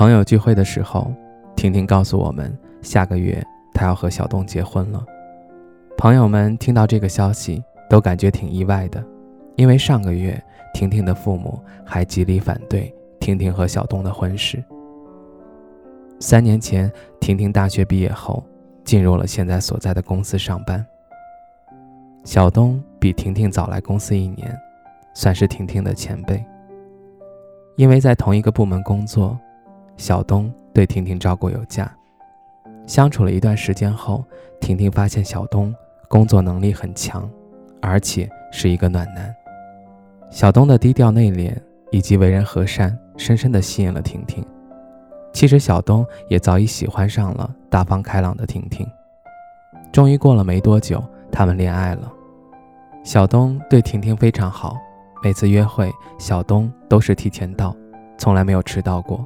朋友聚会的时候，婷婷告诉我们，下个月她要和小东结婚了。朋友们听到这个消息，都感觉挺意外的，因为上个月婷婷的父母还极力反对婷婷和小东的婚事。三年前，婷婷大学毕业后，进入了现在所在的公司上班。小东比婷婷早来公司一年，算是婷婷的前辈，因为在同一个部门工作。小东对婷婷照顾有加，相处了一段时间后，婷婷发现小东工作能力很强，而且是一个暖男。小东的低调内敛以及为人和善，深深地吸引了婷婷。其实小东也早已喜欢上了大方开朗的婷婷。终于过了没多久，他们恋爱了。小东对婷婷非常好，每次约会，小东都是提前到，从来没有迟到过。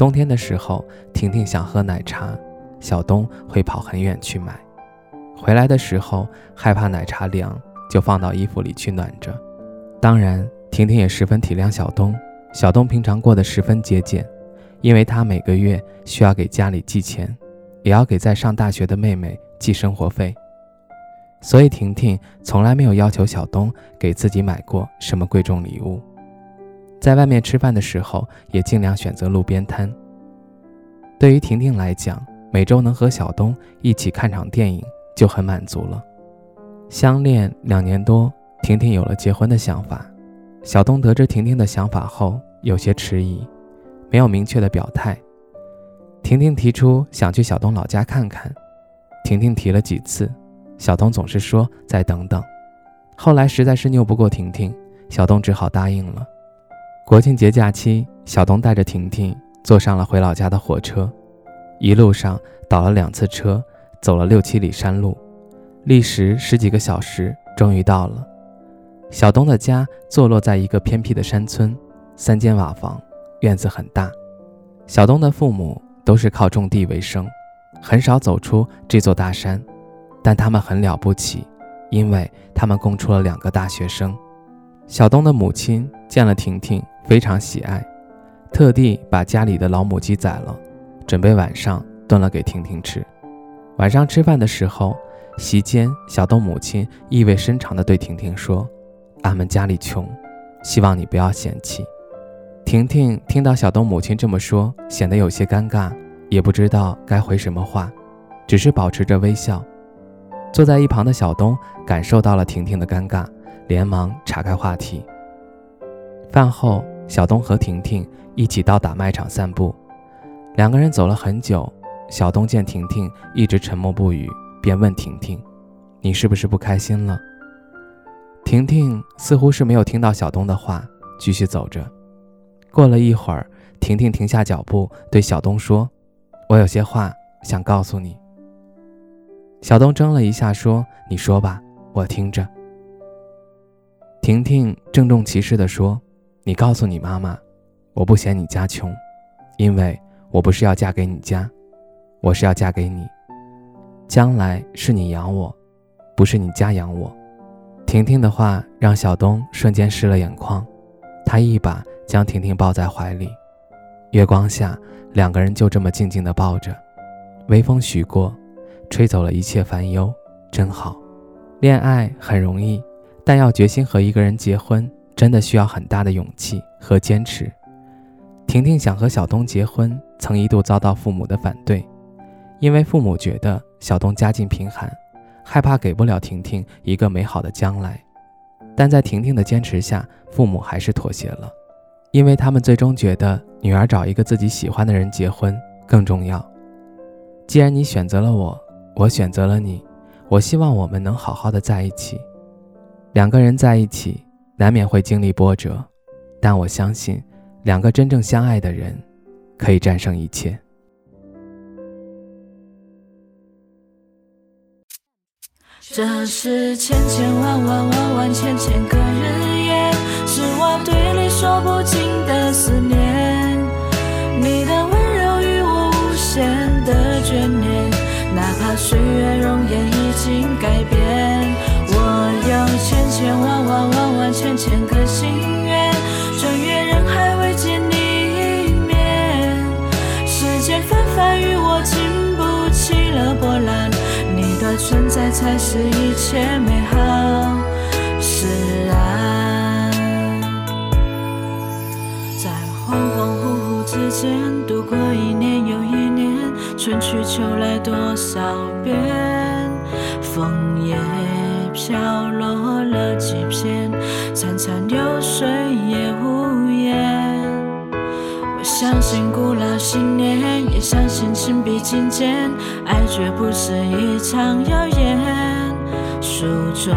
冬天的时候，婷婷想喝奶茶，小东会跑很远去买。回来的时候，害怕奶茶凉，就放到衣服里去暖着。当然，婷婷也十分体谅小东。小东平常过得十分节俭，因为他每个月需要给家里寄钱，也要给在上大学的妹妹寄生活费，所以婷婷从来没有要求小东给自己买过什么贵重礼物。在外面吃饭的时候，也尽量选择路边摊。对于婷婷来讲，每周能和小东一起看场电影就很满足了。相恋两年多，婷婷有了结婚的想法。小东得知婷婷的想法后，有些迟疑，没有明确的表态。婷婷提出想去小东老家看看，婷婷提了几次，小东总是说再等等。后来实在是拗不过婷婷，小东只好答应了。国庆节假期，小东带着婷婷坐上了回老家的火车，一路上倒了两次车，走了六七里山路，历时十几个小时，终于到了。小东的家坐落在一个偏僻的山村，三间瓦房，院子很大。小东的父母都是靠种地为生，很少走出这座大山，但他们很了不起，因为他们供出了两个大学生。小东的母亲见了婷婷。非常喜爱，特地把家里的老母鸡宰了，准备晚上炖了给婷婷吃。晚上吃饭的时候，席间小东母亲意味深长地对婷婷说：“俺们家里穷，希望你不要嫌弃。”婷婷听到小东母亲这么说，显得有些尴尬，也不知道该回什么话，只是保持着微笑。坐在一旁的小东感受到了婷婷的尴尬，连忙岔开话题。饭后，小东和婷婷一起到打卖场散步，两个人走了很久。小东见婷婷一直沉默不语，便问婷婷：“你是不是不开心了？”婷婷似乎是没有听到小东的话，继续走着。过了一会儿，婷婷停下脚步，对小东说：“我有些话想告诉你。”小东怔了一下，说：“你说吧，我听着。”婷婷郑重其事地说。你告诉你妈妈，我不嫌你家穷，因为我不是要嫁给你家，我是要嫁给你。将来是你养我，不是你家养我。婷婷的话让小东瞬间湿了眼眶，他一把将婷婷抱在怀里，月光下，两个人就这么静静地抱着，微风徐过，吹走了一切烦忧，真好。恋爱很容易，但要决心和一个人结婚。真的需要很大的勇气和坚持。婷婷想和小东结婚，曾一度遭到父母的反对，因为父母觉得小东家境贫寒，害怕给不了婷婷一个美好的将来。但在婷婷的坚持下，父母还是妥协了，因为他们最终觉得女儿找一个自己喜欢的人结婚更重要。既然你选择了我，我选择了你，我希望我们能好好的在一起。两个人在一起。难免会经历波折，但我相信两个真正相爱的人，可以战胜一切。这是千千万万万万千千个日夜，是我对你说不尽的思念。存在才是一切美好。释然，在恍恍惚惚之间度过一年又一年，春去秋来多少遍，枫叶飘落了几片，潺潺流水也无言。我相信古老信念，相信情比金坚。爱绝不是一场谣言。书中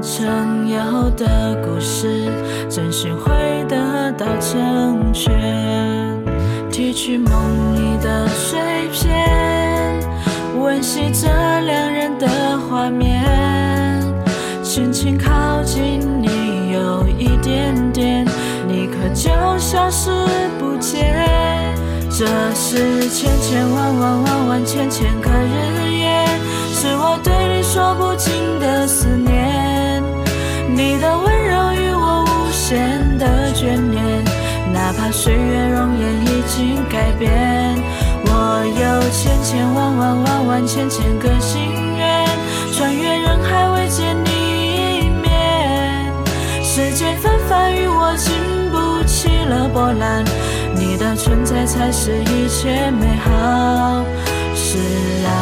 曾有的故事，真心会得到成全。提取梦里的碎片，温习着两人的画面。轻轻靠近你，有一点点，立刻就消失不见。这是千千万万万万千千个日夜，是我对你说不尽的思念。你的温柔与我无限的眷恋，哪怕岁月容颜已经改变。我有千千万万万万千千个心愿，穿越人海未见你一面。世间纷繁与我经不起了波澜。存在才是一切美好，释然。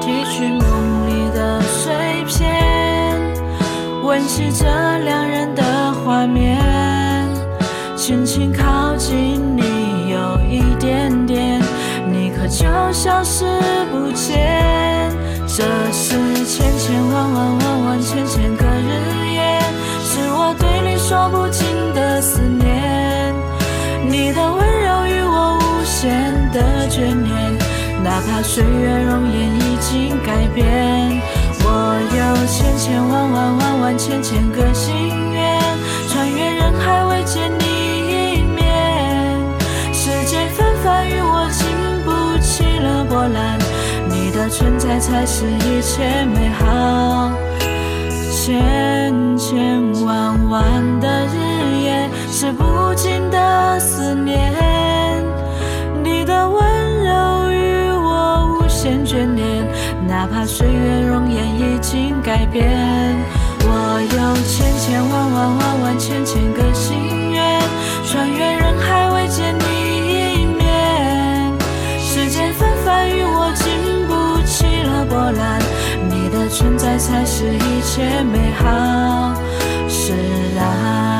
提取梦里的碎片，温习着两人的画面，轻轻靠近点点你可。就消失不见。这是千千万万万万千千个日夜，是我对你说不尽的思念。你的温柔与我无限的眷恋，哪怕岁月容颜已经改变。我有千千万万万万千千个心愿，穿越人海未见。你在才是一切美好。千千万万的日夜，是不尽的思念。你的温柔与我无限眷恋，哪怕岁月容颜已经改变。我有千千万万万万千千才是一切美好，释然。